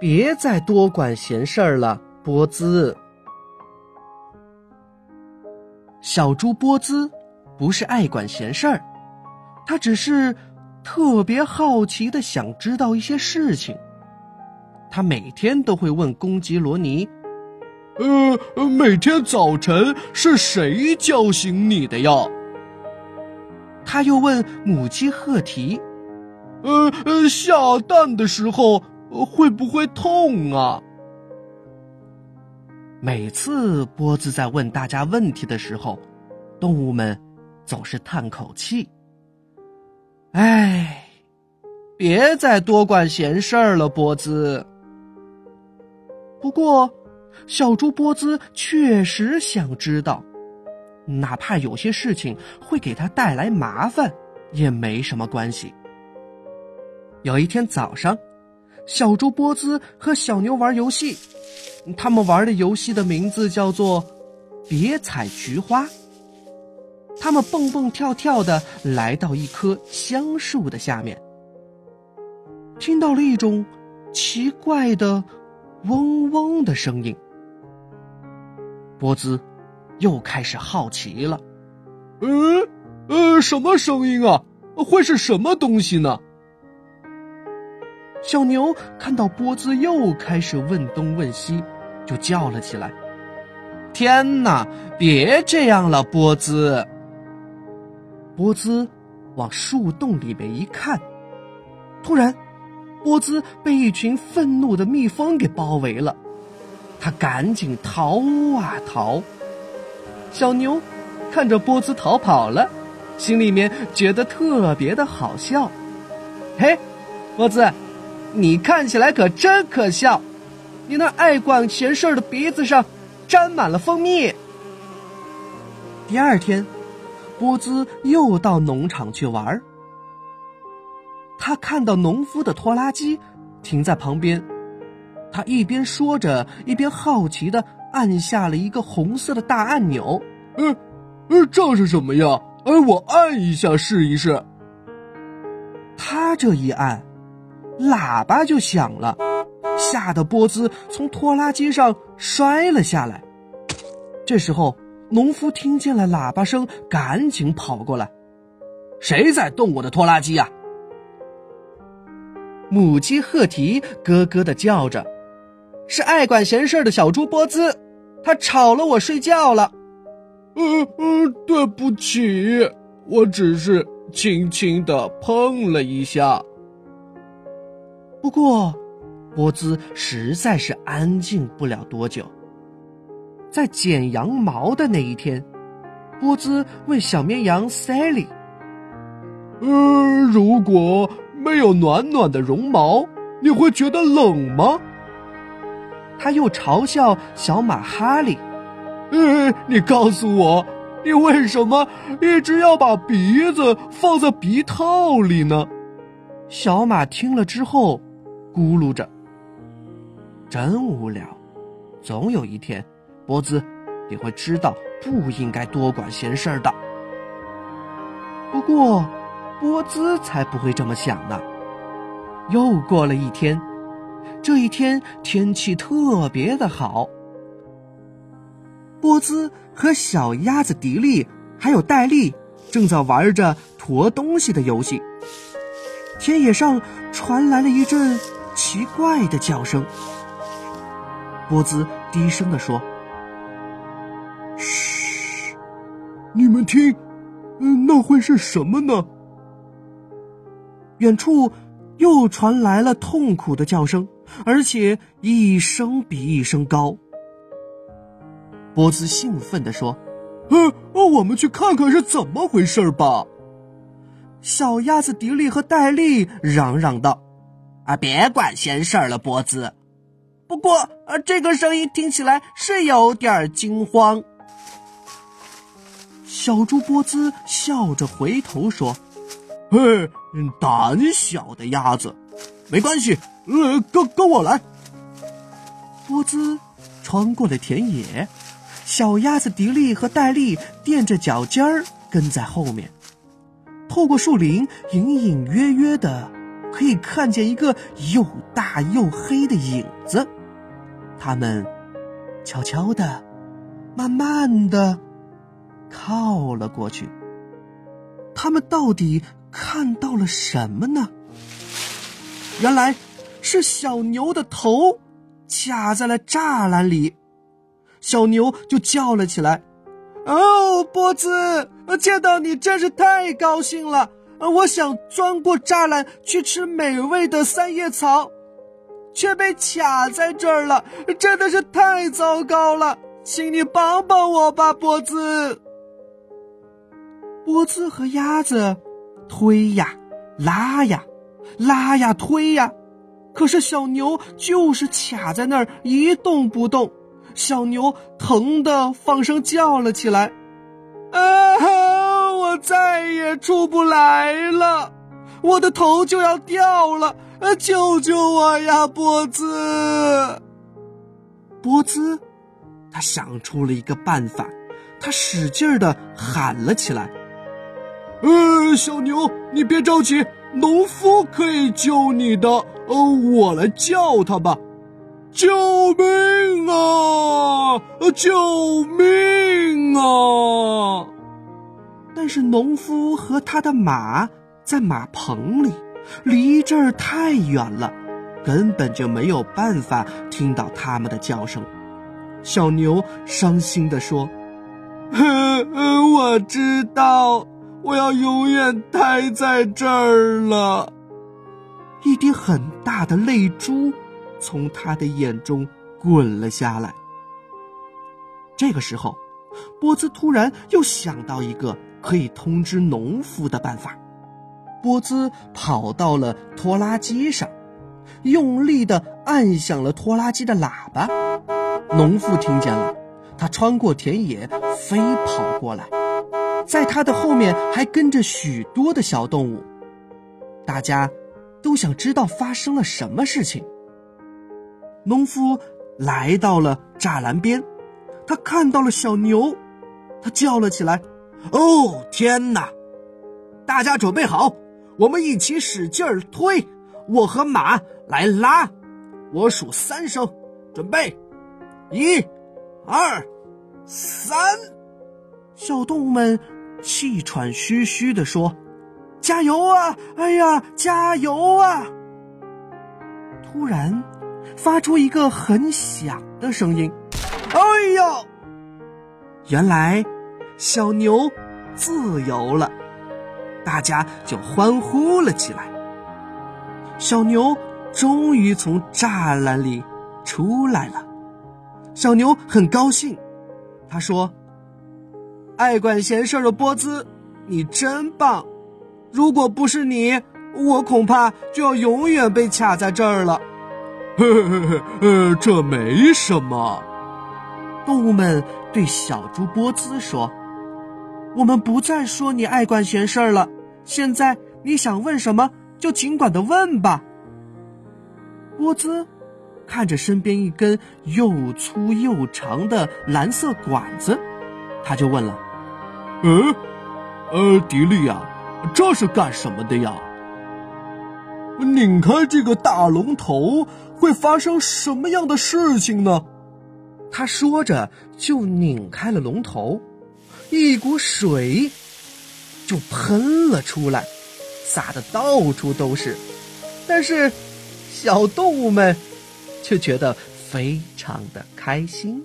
别再多管闲事儿了，波兹。小猪波兹不是爱管闲事儿，他只是特别好奇的想知道一些事情。他每天都会问公鸡罗尼：“呃，每天早晨是谁叫醒你的呀？”他又问母鸡赫提：“呃呃，下蛋的时候会不会痛啊？”每次波兹在问大家问题的时候，动物们总是叹口气：“哎，别再多管闲事儿了，波兹。”不过，小猪波兹确实想知道，哪怕有些事情会给他带来麻烦，也没什么关系。有一天早上，小猪波兹和小牛玩游戏。他们玩的游戏的名字叫做“别采菊花”。他们蹦蹦跳跳的来到一棵香树的下面，听到了一种奇怪的嗡嗡的声音。波兹又开始好奇了：“嗯呃，什么声音啊？会是什么东西呢？”小牛看到波兹又开始问东问西。就叫了起来：“天哪，别这样了，波兹！”波兹往树洞里面一看，突然，波兹被一群愤怒的蜜蜂给包围了。他赶紧逃啊逃。小牛看着波兹逃跑了，心里面觉得特别的好笑。嘿，波兹，你看起来可真可笑。你那爱管闲事的鼻子上沾满了蜂蜜。第二天，波兹又到农场去玩儿。他看到农夫的拖拉机停在旁边，他一边说着，一边好奇的按下了一个红色的大按钮。嗯，嗯，这是什么呀？哎，我按一下试一试。他这一按，喇叭就响了。吓得波兹从拖拉机上摔了下来。这时候，农夫听见了喇叭声，赶紧跑过来：“谁在动我的拖拉机呀？”母鸡赫提咯咯的叫着：“是爱管闲事的小猪波兹，他吵了我睡觉了。”“嗯嗯，对不起，我只是轻轻的碰了一下。”不过。波兹实在是安静不了多久。在剪羊毛的那一天，波兹问小绵羊 Sally：“ 呃，如果没有暖暖的绒毛，你会觉得冷吗？”他又嘲笑小马哈利：“呃，你告诉我，你为什么一直要把鼻子放在鼻套里呢？”小马听了之后，咕噜着。真无聊，总有一天，波兹也会知道不应该多管闲事儿的。不过，波兹才不会这么想呢。又过了一天，这一天天气特别的好。波兹和小鸭子迪丽还有戴丽正在玩着驮东西的游戏。田野上传来了一阵奇怪的叫声。波兹低声地说：“嘘，你们听，嗯，那会是什么呢？”远处又传来了痛苦的叫声，而且一声比一声高。波兹兴奋地说：“嗯，我们去看看是怎么回事吧。”小鸭子迪丽和戴利嚷嚷道：“啊，别管闲事儿了，波兹。”不过，呃，这个声音听起来是有点惊慌。小猪波兹笑着回头说：“嘿，胆小的鸭子，没关系，呃，跟跟我来。”波兹穿过了田野，小鸭子迪丽和戴利垫着脚尖儿跟在后面，透过树林，隐隐约约的可以看见一个又大又黑的影子。他们悄悄的、慢慢的靠了过去。他们到底看到了什么呢？原来是小牛的头卡在了栅栏里，小牛就叫了起来：“哦，波兹，见到你真是太高兴了！我想钻过栅栏去吃美味的三叶草。”却被卡在这儿了，真的是太糟糕了，请你帮帮我吧，波兹。波兹和鸭子推呀拉呀，拉呀推呀，可是小牛就是卡在那儿一动不动。小牛疼得放声叫了起来：“啊，我再也出不来了，我的头就要掉了。”啊！救救我呀，波兹！波兹，他想出了一个办法，他使劲儿的喊了起来：“呃，小牛，你别着急，农夫可以救你的。呃，我来叫他吧！救命啊！救命啊！”但是农夫和他的马在马棚里。离这儿太远了，根本就没有办法听到他们的叫声。小牛伤心地说：“ 我知道，我要永远待在这儿了。”一滴很大的泪珠从他的眼中滚了下来。这个时候，波兹突然又想到一个可以通知农夫的办法。波兹跑到了拖拉机上，用力的按响了拖拉机的喇叭。农夫听见了，他穿过田野飞跑过来，在他的后面还跟着许多的小动物。大家都想知道发生了什么事情。农夫来到了栅栏边，他看到了小牛，他叫了起来：“哦，天哪！大家准备好！”我们一起使劲儿推，我和马来拉。我数三声，准备，一、二、三。小动物们气喘吁吁地说：“加油啊！哎呀，加油啊！”突然，发出一个很响的声音：“哎呦！”原来，小牛自由了。大家就欢呼了起来。小牛终于从栅栏里出来了，小牛很高兴。他说：“爱管闲事的波兹，你真棒！如果不是你，我恐怕就要永远被卡在这儿了。”呵呵呵，呃，这没什么。动物们对小猪波兹说：“我们不再说你爱管闲事儿了。”现在你想问什么，就尽管的问吧。波兹看着身边一根又粗又长的蓝色管子，他就问了：“嗯，呃，迪丽呀，这是干什么的呀？拧开这个大龙头会发生什么样的事情呢？”他说着就拧开了龙头，一股水。就喷了出来，洒的到处都是。但是，小动物们却觉得非常的开心。